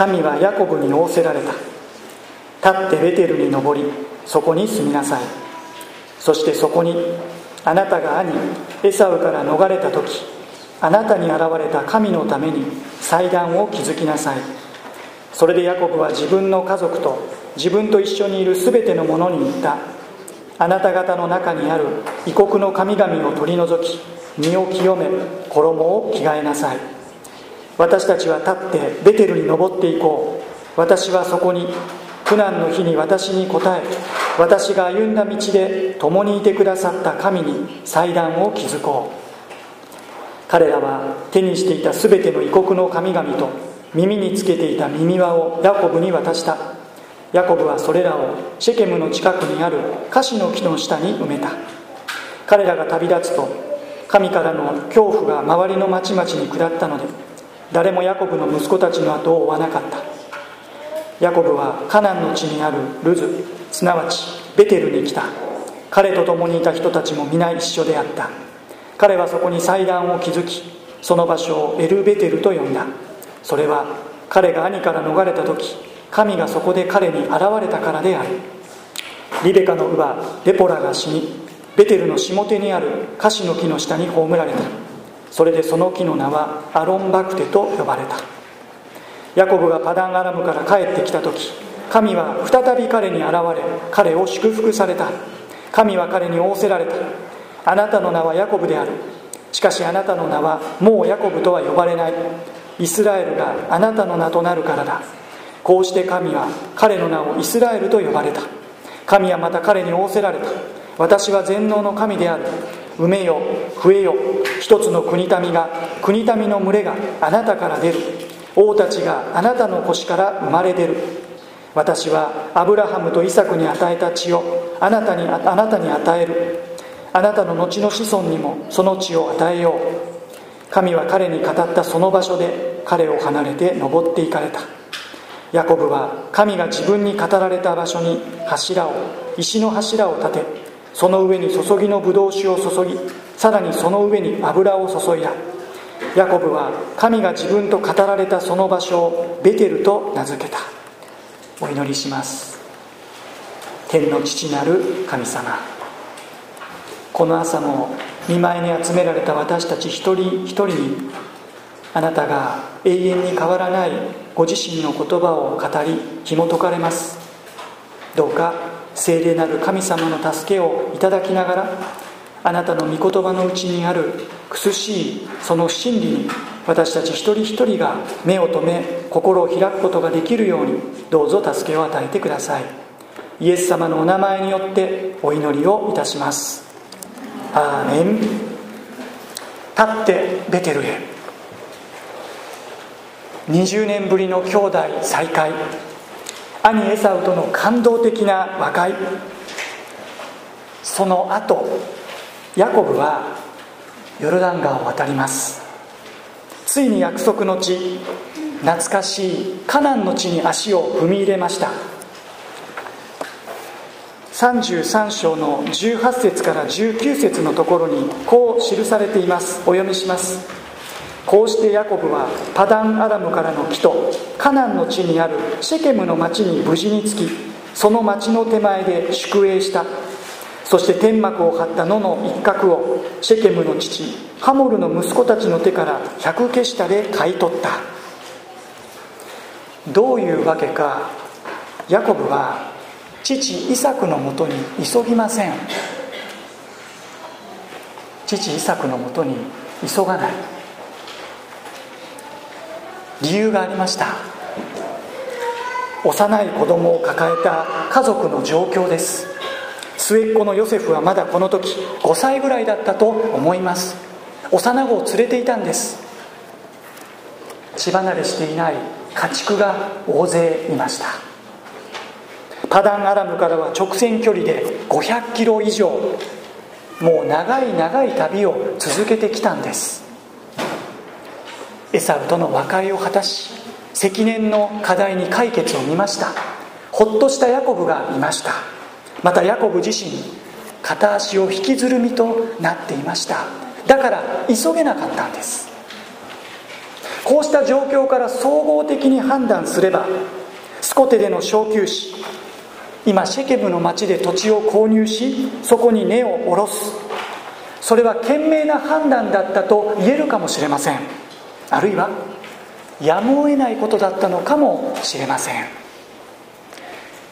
神はヤコブに仰せられた。立ってベテルに登りそこに住みなさい。そしてそこにあなたが兄エサウから逃れた時あなたに現れた神のために祭壇を築きなさい。それでヤコブは自分の家族と自分と一緒にいる全ての者に言った。あなた方の中にある異国の神々を取り除き身を清め衣を着替えなさい。私たちは立ってベテルに登っていこう。私はそこに苦難の日に私に答え私が歩んだ道で共にいてくださった神に祭壇を築こう。彼らは手にしていた全ての異国の神々と耳につけていた耳輪をヤコブに渡した。ヤコブはそれらをシェケムの近くにあるカシの木の下に埋めた。彼らが旅立つと神からの恐怖が周りの町々に下ったので誰もヤコブの息子たちの後を追わなかった。ヤコブはカナンの地にあるルズすなわちベテルに来た。彼と共にいた人たちも皆一緒であった。彼はそこに祭壇を築きその場所をエルベテルと呼んだ。それは彼が兄から逃れた時神がそこで彼に現れたからである。リベカの乳母デポラが死にベテルの下手にあるカシの木の下に葬られた。それでその木の名はアロンバクテと呼ばれた。ヤコブがパダンアラムから帰ってきた時神は再び彼に現れ彼を祝福された。神は彼に仰せられた。あなたの名はヤコブである。しかしあなたの名はもうヤコブとは呼ばれない。イスラエルがあなたの名となるからだ。こうして神は彼の名をイスラエルと呼ばれた。神はまた彼に仰せられた。私は全能の神である。埋めよ増えよ一つの国民が国民の群れがあなたから出る。王たちがあなたの腰から生まれ出る。私はアブラハムとイサクに与えた地をあなたにあなたに与える。あなたの後の子孫にもその地を与えよう。神は彼に語ったその場所で彼を離れて登っていかれた。ヤコブは神が自分に語られた場所に柱を石の柱を立てその上に注ぎのブドウ酒を注ぎさらにその上に油を注いだ。ヤコブは神が自分と語られたその場所をベテルと名付けた。お祈りします。天の父なる神様。この朝も見舞いに集められた私たち一人一人にあなたが永遠に変わらないご自身の言葉を語り紐解かれます。どうか聖霊なる神様の助けをいただきながらあなたの御言葉のうちにある苦しいその真理に私たち一人一人が目を留め心を開くことができるようにどうぞ助けを与えてください。イエス様のお名前によってお祈りをいたします。アーメン。立ってベテルへ20年ぶりの兄弟再会。兄エサウとの感動的な和解。その後ヤコブはヨルダン川を渡ります。ついに約束の地懐かしいカナンの地に足を踏み入れました。33章の18節から19節のところにこう記されています。お読みします。こうしてヤコブはパダンアラムからの木とカナンの地にあるシェケムの町に無事に着きその町の手前で宿営した。そして天幕を張った野の一角をシェケムの父ハモルの息子たちの手から百ケシタで買い取った。どういうわけかヤコブは父イサクのもとに急ぎません。父イサクのもとに急がない。理由がありました。幼い子供を抱えた家族の状況です。末っ子のヨセフはまだこの時5歳ぐらいだったと思います。幼子を連れていたんです。血離れしていない家畜が大勢いました。パダンアラムからは直線距離で500キロ以上。もう長い長い旅を続けてきたんです。エサウとの和解を果たし積年の課題に解決を見ました。ほっとしたヤコブがいました。またヤコブ自身片足を引きずる身となっていました。だから急げなかったんです。こうした状況から総合的に判断すればスコテでの小休止今シェケムの町で土地を購入しそこに根を下ろす。それは賢明な判断だったと言えるかもしれません。あるいはやむを得ないことだったのかもしれません。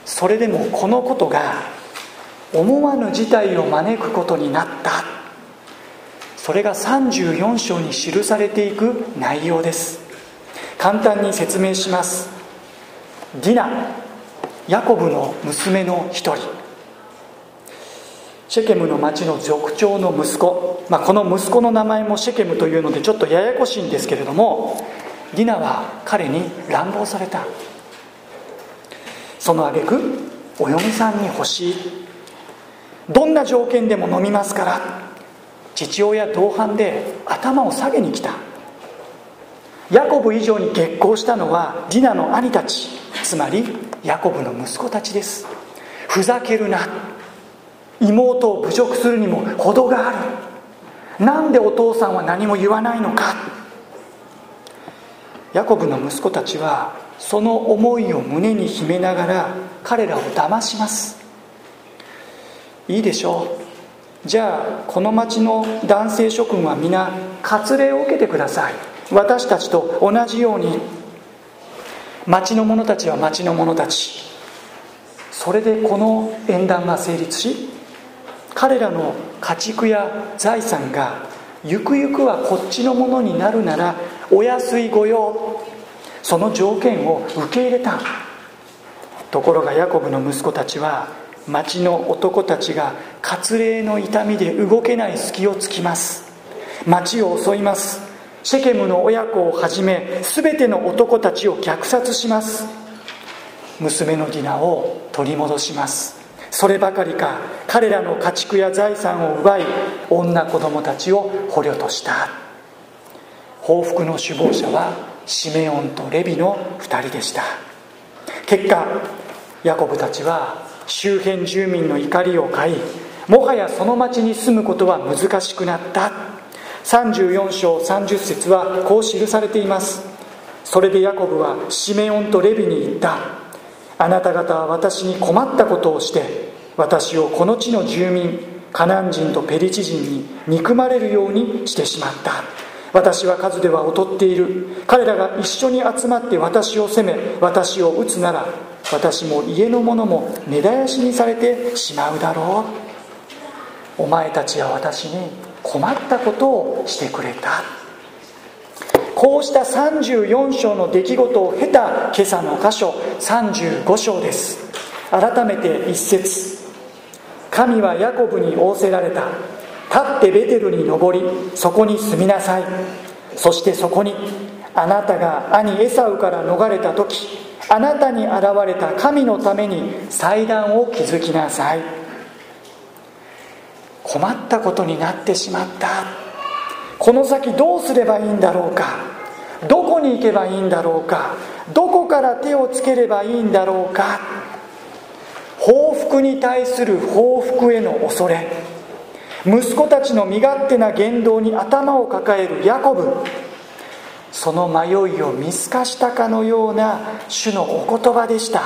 それでもこのことが思わぬ事態を招くことになった。それが34章に記されていく内容です。簡単に説明します。ディナヤコブの娘の一人。シェケムの町の族長の息子、まあ、この息子の名前もシェケムというのでちょっとややこしいんですけれどもディナは彼に乱暴された。その挙句お嫁さんに欲しい。どんな条件でも飲みますから父親同伴で頭を下げに来た。ヤコブ以上に激高したのはディナの兄たち。つまりヤコブの息子たちです。ふざけるな。妹を侮辱するにも程がある。なんでお父さんは何も言わないのか。ヤコブの息子たちはその思いを胸に秘めながら彼らを騙します。いいでしょう。じゃあこの町の男性諸君は皆割礼を受けてください。私たちと同じように。町の者たちは町の者たち。それでこの縁談が成立し彼らの家畜や財産がゆくゆくはこっちのものになるならお安い御用その条件を受け入れた。ところがヤコブの息子たちは町の男たちが割礼の痛みで動けない隙をつきます。町を襲います。シェケムの親子をはじめ全ての男たちを虐殺します。娘のディナを取り戻します。そればかりか彼らの家畜や財産を奪い女子供たちを捕虜とした。報復の首謀者はシメオンとレビの2人でした。結果ヤコブたちは周辺住民の怒りを買いもはやその町に住むことは難しくなった。34章30節はこう記されています。それでヤコブはシメオンとレビに言った。あなた方は私に困ったことをして私をこの地の住民カナン人とペリチ人に憎まれるようにしてしまった。私は数では劣っている。彼らが一緒に集まって私を責め私を撃つなら私も家の者も根絶やしにされてしまうだろう。お前たちは私に困ったことをしてくれた。こうした34章の出来事を経た今朝の箇所35章です。改めて一節。神はヤコブに仰せられた。立ってベテルに登りそこに住みなさい。そしてそこにあなたが兄エサウから逃れた時あなたに現れた神のために祭壇を築きなさい。困ったことになってしまった。この先どうすればいいんだろうか？どこに行けばいいんだろうか？どこから手をつければいいんだろうか？報復に対する報復への恐れ。息子たちの身勝手な言動に頭を抱えるヤコブ。その迷いを見透かしたかのような主のお言葉でした。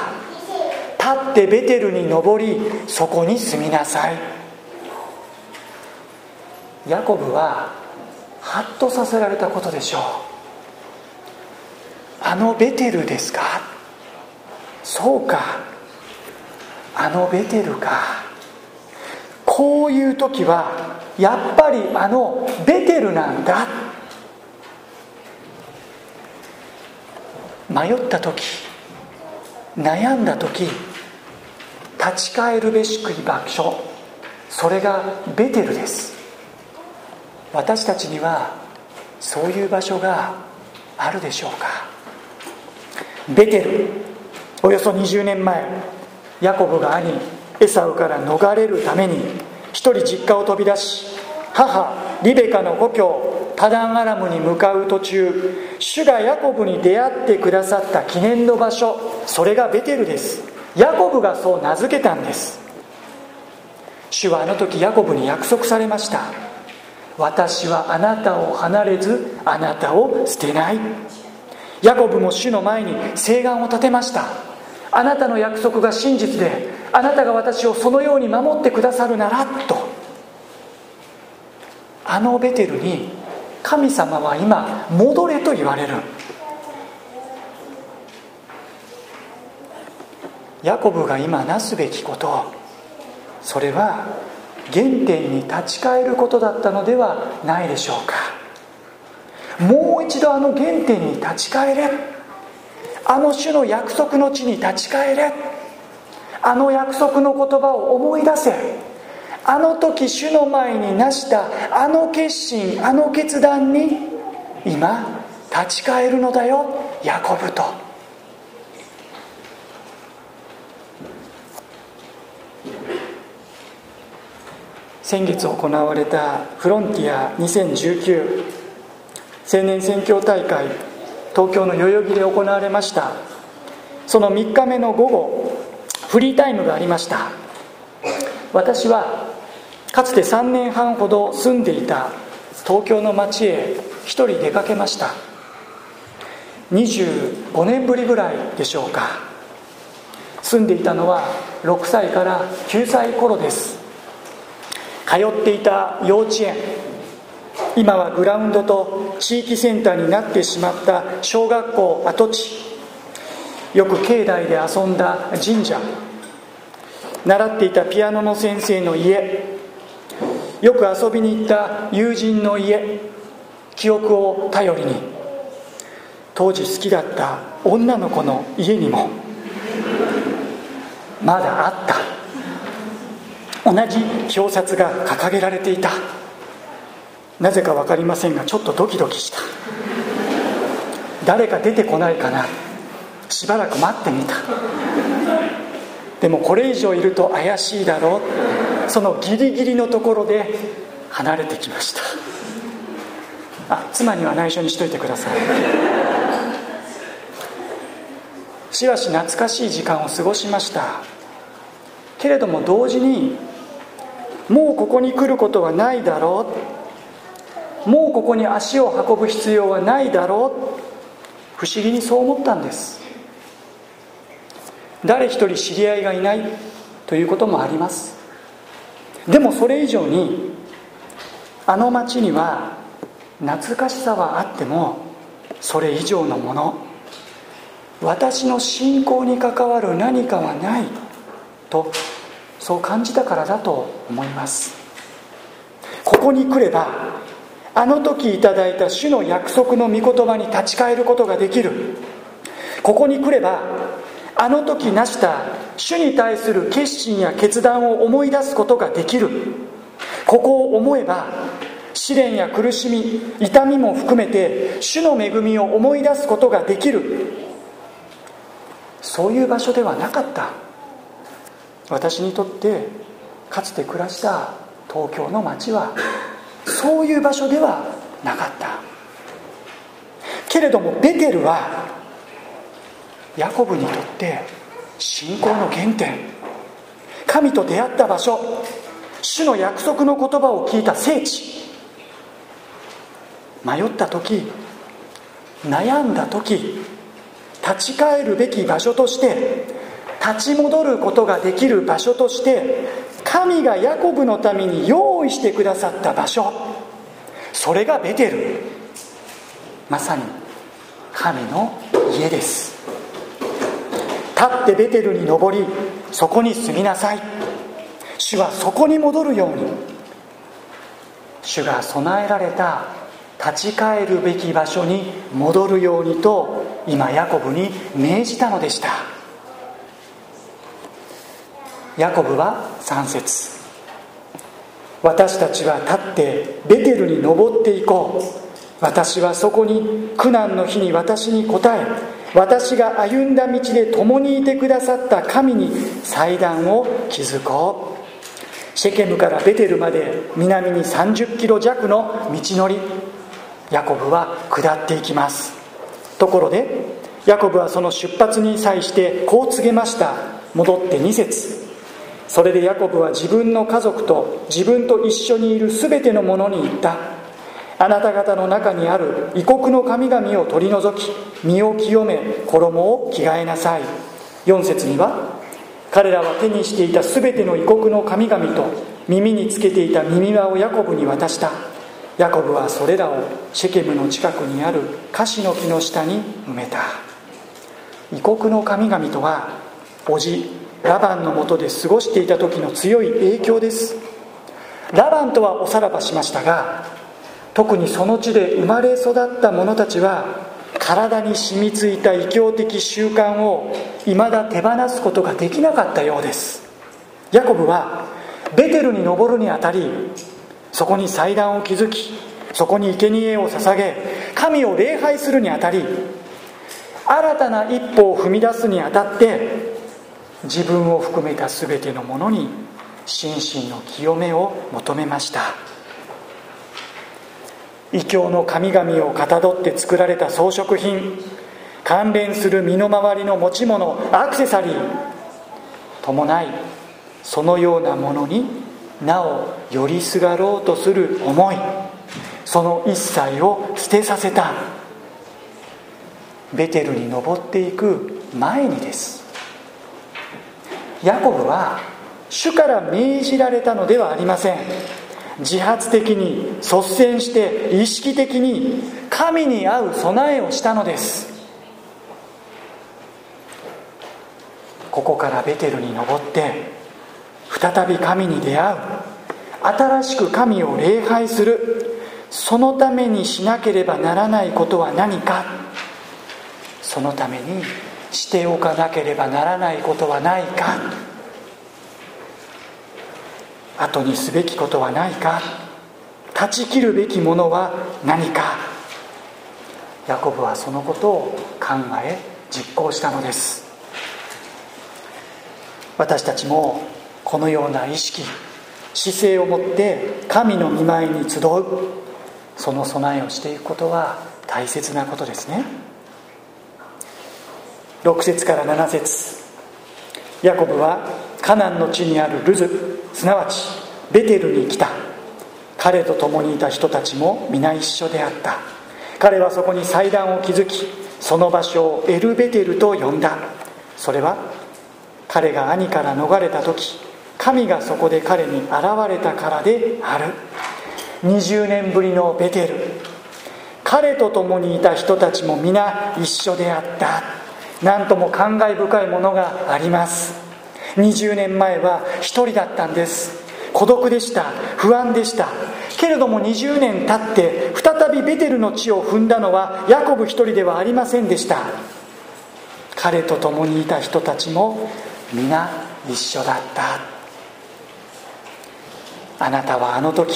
立ってベテルに登りそこに住みなさい。ヤコブはハッとさせられたことでしょう。あのベテルですか？そうか。あのベテルか。こういう時はやっぱりあのベテルなんだ。迷った時悩んだ時立ち返るべしく場所それがベテルです。私たちにはそういう場所があるでしょうか。ベテルおよそ20年前ヤコブが兄エサウから逃れるために一人実家を飛び出し母リベカの故郷パダンアラムに向かう途中主がヤコブに出会ってくださった記念の場所それがベテルです。ヤコブがそう名付けたんです。主はあの時ヤコブに約束されました。私はあなたを離れずあなたを捨てない。ヤコブも主の前に誓願を立てました。あなたの約束が真実であなたが私をそのように守ってくださるならと。あのベテルに神様は今戻れと言われる。ヤコブが今なすべきことそれは原点に立ち返ることだったのではないでしょうか。もう一度あの原点に立ち返れ。あの種の約束の地に立ち返れ。あの約束の言葉を思い出せ。あの時主の前に成したあの決心あの決断に今立ち返るのだよヤコブと。先月行われたフロンティア2019青年宣教大会東京の代々木で行われました。その3日目の午後フリータイムがありました。私はかつて3年半ほど住んでいた東京の町へ一人出かけました。25年ぶりぐらいでしょうか。住んでいたのは6歳から9歳頃です。っていた幼稚園。今はグラウンドと地域センターになってしまった小学校跡地。よく境内で遊んだ神社。習っていたピアノの先生の家。よく遊びに行った友人の家。記憶を頼りに。当時好きだった女の子の家にも。まだあった。同じ表札が掲げられていた。なぜか分かりませんがちょっとドキドキした。誰か出てこないかな。しばらく待ってみた。でもこれ以上いると怪しいだろう。そのギリギリのところで離れてきました。あ妻には内緒にしといてください。しばし懐かしい時間を過ごしました。けれども同時にもうここに来ることはないだろう。もうここに足を運ぶ必要はないだろう。不思議にそう思ったんです。誰一人知り合いがいないということもあります。でもそれ以上にあの町には懐かしさはあってもそれ以上のもの。私の信仰に関わる何かはないとそう感じたからだと思います。ここに来ればあの時いただいた主の約束の御言葉に立ち返ることができる。ここに来ればあの時成した主に対する決心や決断を思い出すことができる。ここを思えば試練や苦しみ痛みも含めて主の恵みを思い出すことができる。そういう場所ではなかった。私にとってかつて暮らした東京の街はそういう場所ではなかった。けれどもベテルはヤコブにとって信仰の原点。神と出会った場所。主の約束の言葉を聞いた聖地。迷った時悩んだ時立ち返るべき場所として立ち戻ることができる場所として神がヤコブのために用意してくださった場所。それがベテル。まさに神の家です。立ってベテルに登りそこに住みなさい。主はそこに戻るように。主が備えられた立ち返るべき場所に戻るようにと今ヤコブに命じたのでした。ヤコブは3節。私たちは立ってベテルに登っていこう。私はそこに苦難の日に私に答え私が歩んだ道で共にいてくださった神に祭壇を築こう。シェケムからベテルまで南に30キロ弱の道のりヤコブは下っていきます。ところでヤコブはその出発に際してこう告げました。戻って2節。それでヤコブは自分の家族と自分と一緒にいる全ての者に言った。あなた方の中にある異国の神々を取り除き身を清め衣を着替えなさい。4節には彼らは手にしていた全ての異国の神々と耳につけていた耳輪をヤコブに渡した。ヤコブはそれらをシェケムの近くにあるカシの木の下に埋めた。異国の神々とは叔父ラバンのもとで過ごしていた時の強い影響です。ラバンとはおさらばしましたが特にその地で生まれ育った者たちは体に染みついた異教的習慣を未だ手放すことができなかったようです。ヤコブはベテルに登るにあたりそこに祭壇を築きそこに生贄を捧げ神を礼拝するにあたり新たな一歩を踏み出すにあたって自分を含めた全てのものに心身の清めを求めました。異教の神々をかたどって作られた装飾品関連する身の回りの持ち物アクセサリー伴いそのようなものになお寄りすがろうとする思いその一切を捨てさせた。ベテルに登っていく前にです。ヤコブは主から命じられたのではありません。自発的に率先して意識的に神に合う備えをしたのです。ここからベテルに登って再び神に出会う。新しく神を礼拝する。そのためにしなければならないことは何か。そのためにしておかなければならないことはないか。後にすべきことはないか。断ち切るべきものは何か。ヤコブはそのことを考え実行したのです。私たちもこのような意識姿勢を持って神の見舞いに集う。その備えをしていくことは大切なことですね。6節から7節。ヤコブはカナンの地にあるルズすなわちベテルに来た。彼と共にいた人たちも皆一緒であった。彼はそこに祭壇を築きその場所をエルベテルと呼んだ。それは彼が兄から逃れた時神がそこで彼に現れたからである。20年ぶりのベテル。彼と共にいた人たちも皆一緒であった。何とも感慨深いものがあります。20年前は一人だったんです。孤独でした。不安でした。けれども20年経って再びベテルの地を踏んだのはヤコブ一人ではありませんでした。彼と共にいた人たちも皆一緒だった。あなたはあの時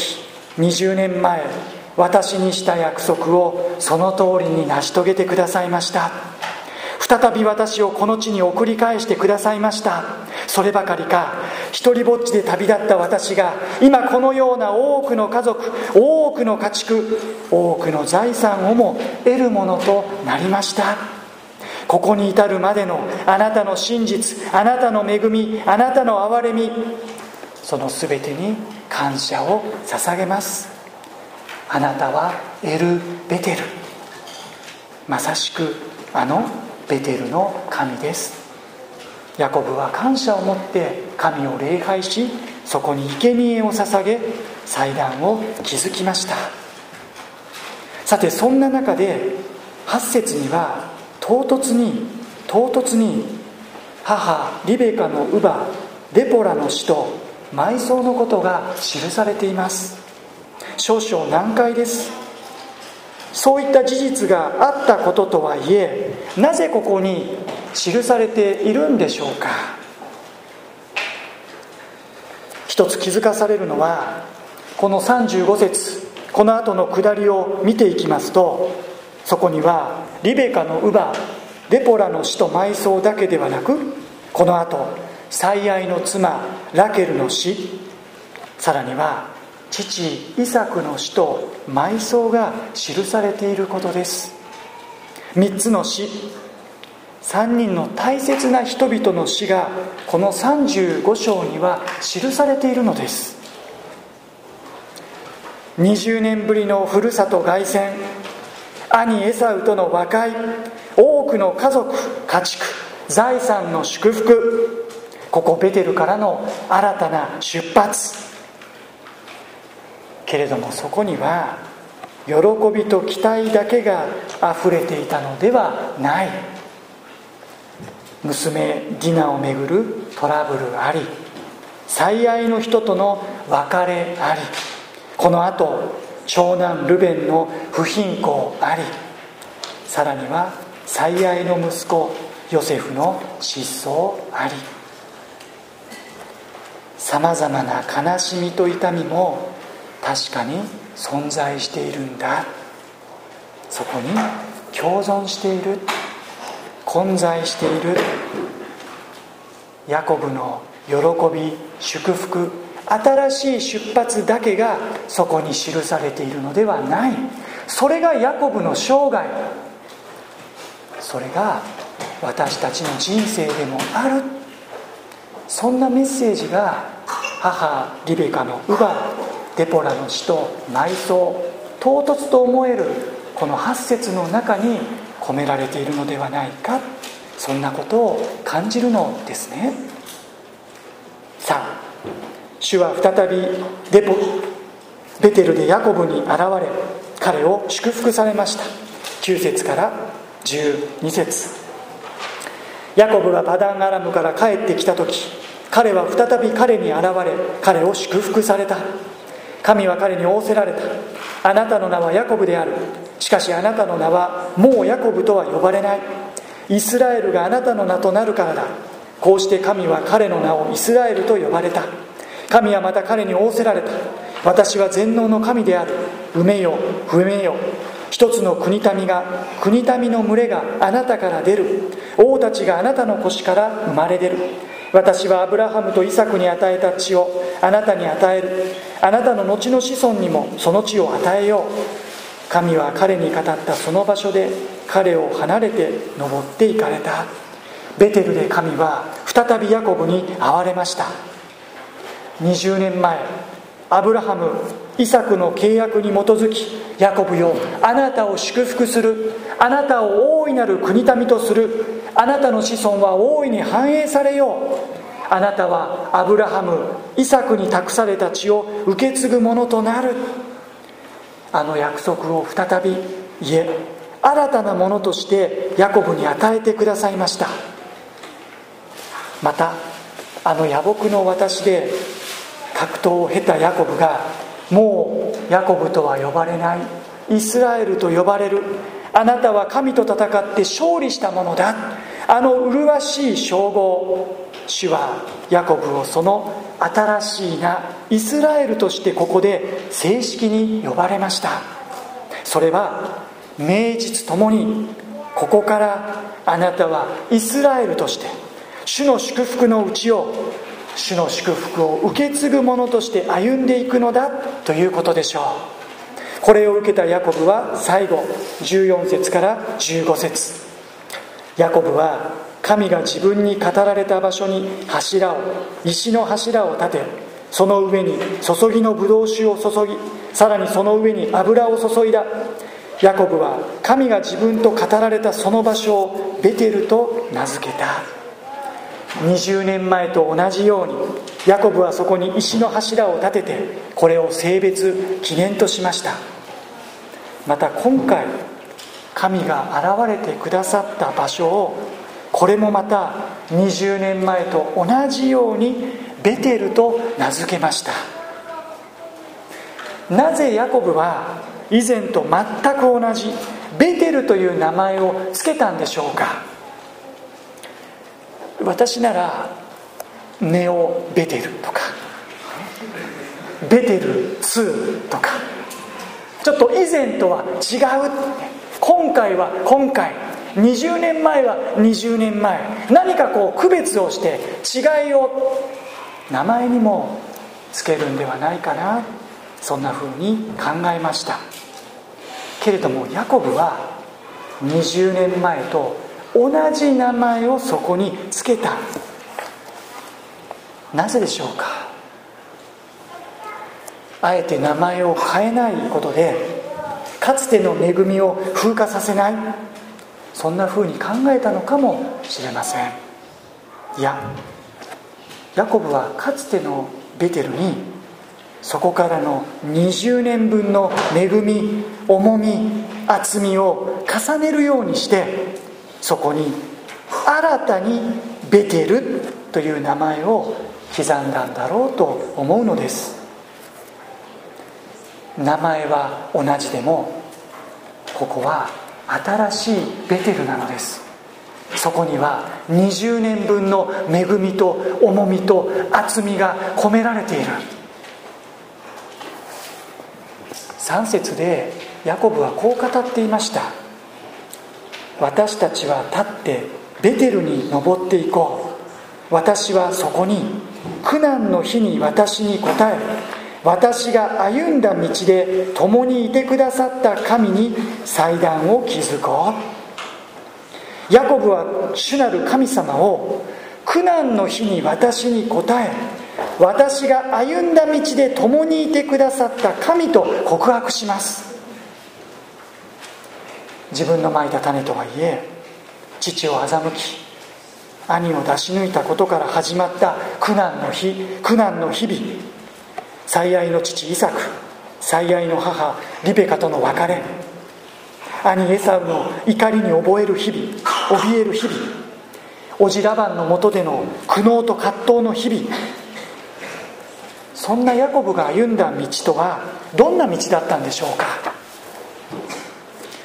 20年前私にした約束をその通りに成し遂げてくださいました。再び私をこの地に送り返してくださいました。そればかりか一りぼっちで旅立った私が今このような多くの家族多くの家畜多くの財産をも得るものとなりました。ここに至るまでのあなたの真実あなたの恵みあなたの憐れみその全てに感謝を捧げます。あなたはエル・ベテルまさしくあのベテルの神です。ヤコブは感謝を持って神を礼拝しそこに生贄を捧げ祭壇を築きました。さてそんな中で8節には唐突に唐突に母リベカの乳母デポラの死と埋葬のことが記されています。少々難解です。そういった事実があったこととはいえなぜここに記されているんでしょうか？一つ気づかされるのはこの35節この後の下りを見ていきますとそこにはリベカの乳母デポラの死と埋葬だけではなくこの後最愛の妻ラケルの死さらには父イサクの死と埋葬が記されていることです。3つの死。3人の大切な人々の死がこの35章には記されているのです。20年ぶりのふるさと凱旋。兄エサウとの和解。多くの家族家畜。財産の祝福。ここベテルからの新たな出発。けれどもそこには喜びと期待だけが溢れていたのではない。娘ディナをめぐるトラブルあり最愛の人との別れありこのあと長男ルベンの不貧困ありさらには最愛の息子ヨセフの失踪あり。さまざまな悲しみと痛みも確かに存在しているんだ。そこに共存している混在しているヤコブの喜び祝福新しい出発だけがそこに記されているのではない。それがヤコブの生涯。それが私たちの人生でもある。そんなメッセージが母リベカの乳母デポラの死と埋葬唐突と思えるこの8節の中に込められているのではないかそんなことを感じるのですね。さあ主は再びデポベテルでヤコブに現れ彼を祝福されました。9節から12節。ヤコブがパダンアラムから帰ってきた時彼は再び彼に現れ彼を祝福された。神は彼に仰せられた。あなたの名はヤコブである。しかしあなたの名はもうヤコブとは呼ばれない。イスラエルがあなたの名となるからだ。こうして神は彼の名をイスラエルと呼ばれた。神はまた彼に仰せられた。私は全能の神である。埋めよ不めよ一つの国民が国民の群れがあなたから出る。王たちがあなたの腰から生まれ出る。私はアブラハムとイサクに与えた地をあなたに与える。あなたの後の子孫にもその地を与えよう。神は彼に語ったその場所で彼を離れて登っていかれた。ベテルで神は再びヤコブに会われました。20年前アブラハムイサクの契約に基づきヤコブよあなたを祝福する。あなたを大いなる国民とする。あなたの子孫は大いに繁栄されよう。あなたはアブラハムイサクに託された地を受け継ぐものとなる。あの約束を再びいえ新たなものとしてヤコブに与えてくださいました。またあの野木の私で格闘を経たヤコブがもうヤコブとは呼ばれないイスラエルと呼ばれる。あなたは神と戦って勝利したものだ。あの麗しい称号。主はヤコブをその新しいなイスラエルとしてここで正式に呼ばれました。それは名実ともにここからあなたはイスラエルとして主の祝福のうちを主の祝福を受け継ぐ者として歩んでいくのだということでしょう。これを受けたヤコブは最後14節から15節。ヤコブは神が自分に語られた場所に柱を石の柱を立てその上に注ぎのブドウ酒を注ぎさらにその上に油を注いだ。ヤコブは神が自分と語られたその場所をベテルと名付けた。20年前と同じようにヤコブはそこに石の柱を立ててこれを性別記念としました。また今回神が現れてくださった場所をこれもまた20年前と同じようにベテルと名付けました。なぜヤコブは以前と全く同じベテルという名前を付けたんでしょうか。私ならネオベテルとかベテル2とかちょっと以前とは違う今回は今回20年前は20年前。何かこう区別をして違いを名前にもつけるんではないかな。そんなふうに考えました。けれどもヤコブは20年前と同じ名前をそこにつけた。なぜでしょうか。あえて名前を変えないことでかつての恵みを風化させない。そんな風に考えたのかもしれません。いやヤコブはかつてのベテルにそこからの20年分の恵み重み厚みを重ねるようにしてそこに新たにベテルという名前を刻んだんだろうと思うのです。名前は同じでもここは新しいベテルなのです。そこには20年分の恵みと重みと厚みが込められている。3節でヤコブはこう語っていました。私たちは立ってベテルに登っていこう。私はそこに苦難の日に私に答え私が歩んだ道で共にいてくださった神に祭壇を築こう。ヤコブは主なる神様を苦難の日に私に答え私が歩んだ道で共にいてくださった神と告白します。自分のまいた種とはいえ父を欺き兄を出し抜いたことから始まった苦難の日苦難の日々。最愛の父イサク最愛の母リベカとの別れ兄エサウの怒りに覚える日々怯える日々叔父ラバンのもとでの苦悩と葛藤の日々。そんなヤコブが歩んだ道とはどんな道だったんでしょうか。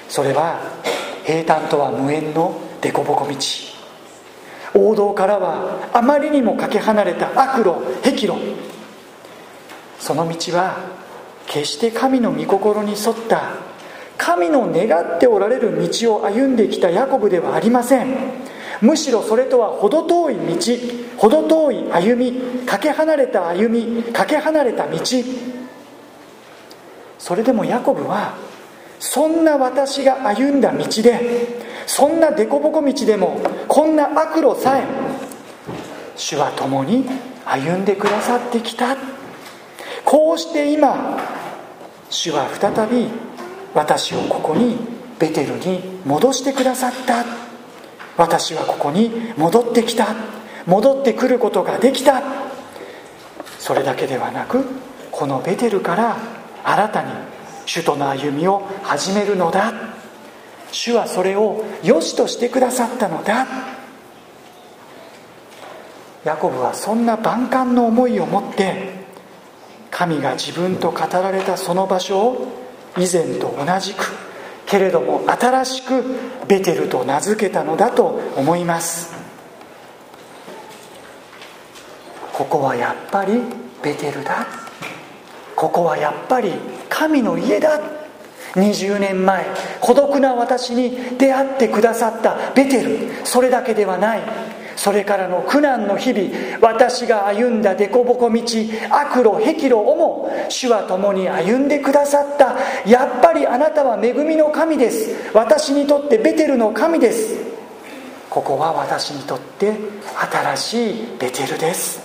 それは平坦とは無縁の凸凹道。王道からはあまりにもかけ離れた悪路僻路。その道は決して神の御心に沿った神の願っておられる道を歩んできたヤコブではありません。むしろそれとは程遠い道程遠い歩みかけ離れた歩みかけ離れた道。それでもヤコブはそんな私が歩んだ道でそんな凸凹道でもこんな悪路さえ主は共に歩んでくださってきた。こうして今主は再び私をここにベテルに戻してくださった。私はここに戻ってきた。戻ってくることができた。それだけではなくこのベテルから新たに主との歩みを始めるのだ。主はそれを良しとしてくださったのだ。ヤコブはそんな万感の思いを持って神が自分と語られたその場所を以前と同じくけれども新しくベテルと名付けたのだと思います。ここはやっぱりベテルだ。ここはやっぱり神の家だ。20年前孤独な私に出会ってくださったベテル。それだけではない。それからの苦難の日々私が歩んだ凸凹道悪路僻路をも主は共に歩んでくださった。やっぱりあなたは恵みの神です。私にとってベテルの神です。ここは私にとって新しいベテルです。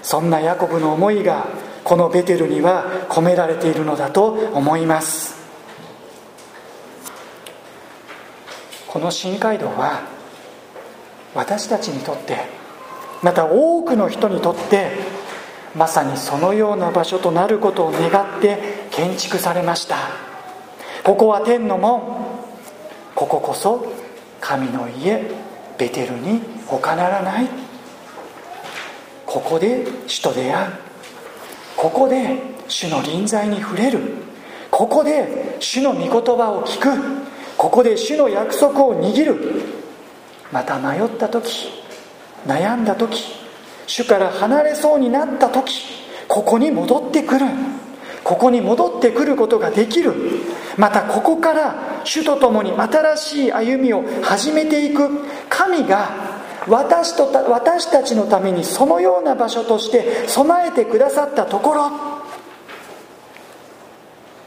そんなヤコブの思いがこのベテルには込められているのだと思います。この新街道は私たちにとってまた多くの人にとってまさにそのような場所となることを願って建築されました。ここは天の門。こここそ神の家ベテルに他ならない。ここで主と出会うここで主の臨在に触れる。ここで主の御言葉を聞く。ここで主の約束を握る。また迷った時悩んだ時主から離れそうになった時ここに戻ってくる。ここに戻ってくることができる。またここから主と共に新しい歩みを始めていく。神が私とた私たちのためにそのような場所として備えてくださったところ。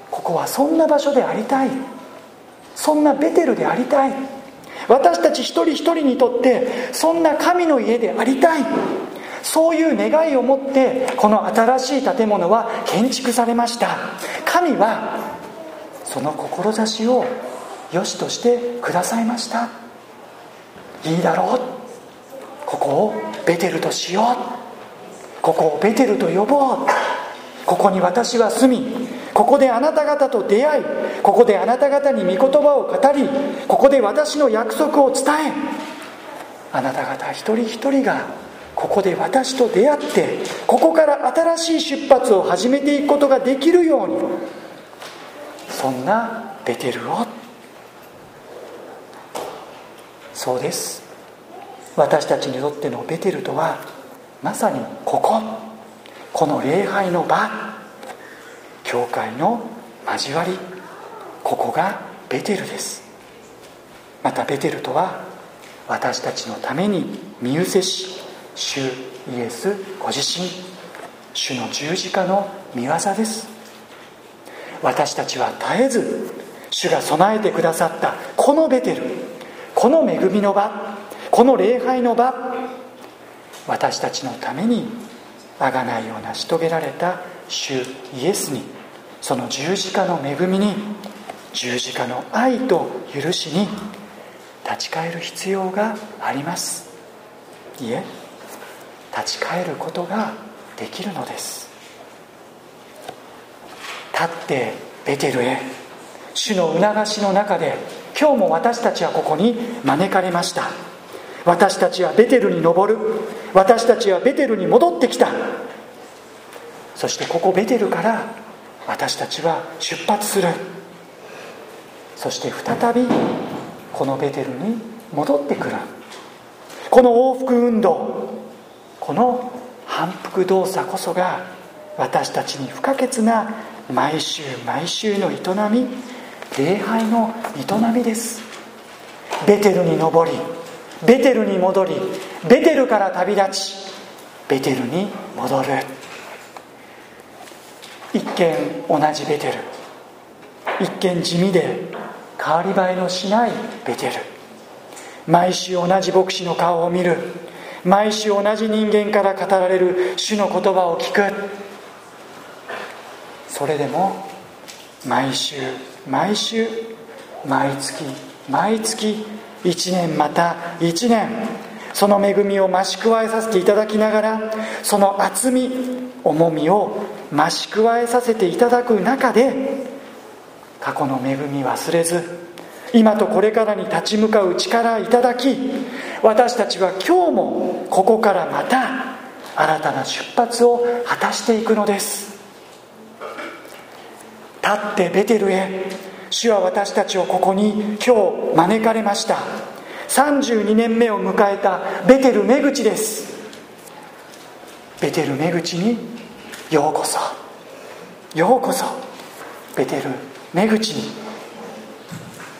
ここはそんな場所でありたい。そんなベテルでありたい。私たち一人一人にとってそんな神の家でありたい。そういう願いを持ってこの新しい建物は建築されました。神はその志を良しとしてくださいました。いいだろう。ここをベテルとしよう。ここをベテルと呼ぼう。ここに私は住みここであなた方と出会いここであなた方に御言葉を語りここで私の約束を伝えあなた方一人一人がここで私と出会ってここから新しい出発を始めていくことができるようにそんなベテルを。そうです。私たちにとってのベテルとはまさにここ。この礼拝の場。教会の交わりここがベテルです。またベテルとは私たちのために身伏せし主イエスご自身主の十字架の御業です。私たちは絶えず主が備えてくださったこのベテルこの恵みの場この礼拝の場私たちのためにあがないよう成し遂げられた主イエスにその十字架の恵みに十字架の愛と許しに立ち返る必要があります。いえ立ち返ることができるのです。立ってベテルへ主の促しの中で今日も私たちはここに招かれました。私たちはベテルに登る。私たちはベテルに戻ってきた。そしてここベテルから私たちは出発する。そして再びこのベテルに戻ってくる。この往復運動。この反復動作こそが私たちに不可欠な毎週毎週の営み礼拝の営みです。ベテルに登りベテルに戻りベテルから旅立ちベテルに戻る。一見同じベテル。一見地味で変わり映えのしないベテル。毎週同じ牧師の顔を見る。毎週同じ人間から語られる主の言葉を聞く。それでも毎週毎週毎月毎月1年また1年その恵みを増し加えさせていただきながらその厚み重みを増し加えさせていただく中で過去の恵み忘れず今とこれからに立ち向かう力いただき私たちは今日もここからまた新たな出発を果たしていくのです。立ってベテルへ主は私たちをここに今日招かれました。32年目を迎えたベテル目口です。ベテル目口にようこそ。ようこそ。ベテル目口に。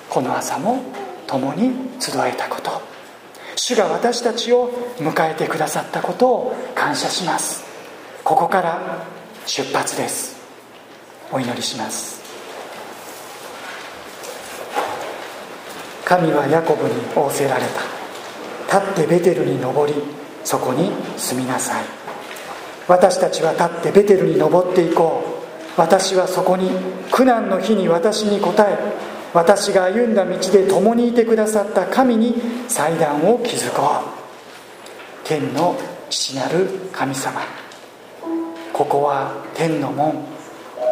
この朝も共に集えたこと。主が私たちを迎えてくださったことを感謝します。ここから出発です。お祈りします。神はヤコブに仰せられた。立ってベテルに登りそこに住みなさい。私たちは立ってベテルに登っていこう。私はそこに苦難の日に私に答え私が歩んだ道で共にいてくださった神に祭壇を築こう。天の父なる神様。ここは天の門。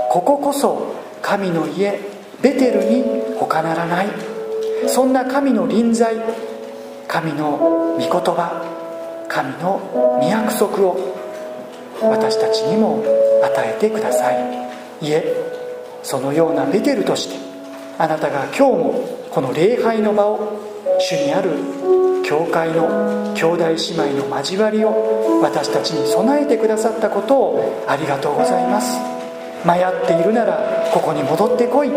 こここそ神の家ベテルに他ならない。そんな神の臨在神の御言葉神の御約束を私たちにも与えてください。いえそのようなベテルとしてあなたが今日もこの礼拝の場を主にある教会の兄弟姉妹の交わりを私たちに備えてくださったことをありがとうございます。迷っているならここに戻ってこい。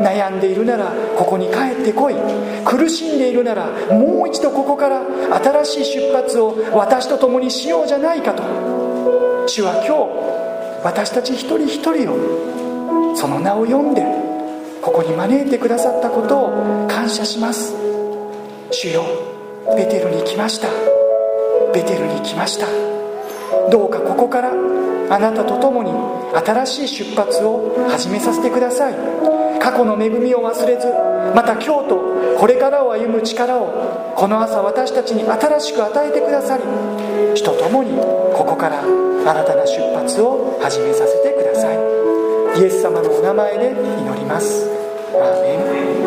悩んでいるならここに帰ってこい。苦しんでいるならもう一度ここから新しい出発を私と共にしようじゃないかと。主は今日私たち一人一人をその名を呼んでここに招いてくださったことを感謝します。主よベテルに来ました。ベテルに来ました。どうかここからあなたと共に新しい出発を始めさせてください。過去の恵みを忘れずまた今日とこれからを歩む力をこの朝私たちに新しく与えてくださり主と共にここから新たな出発を始めさせてください。イエス様のお名前で祈ります。アーメン。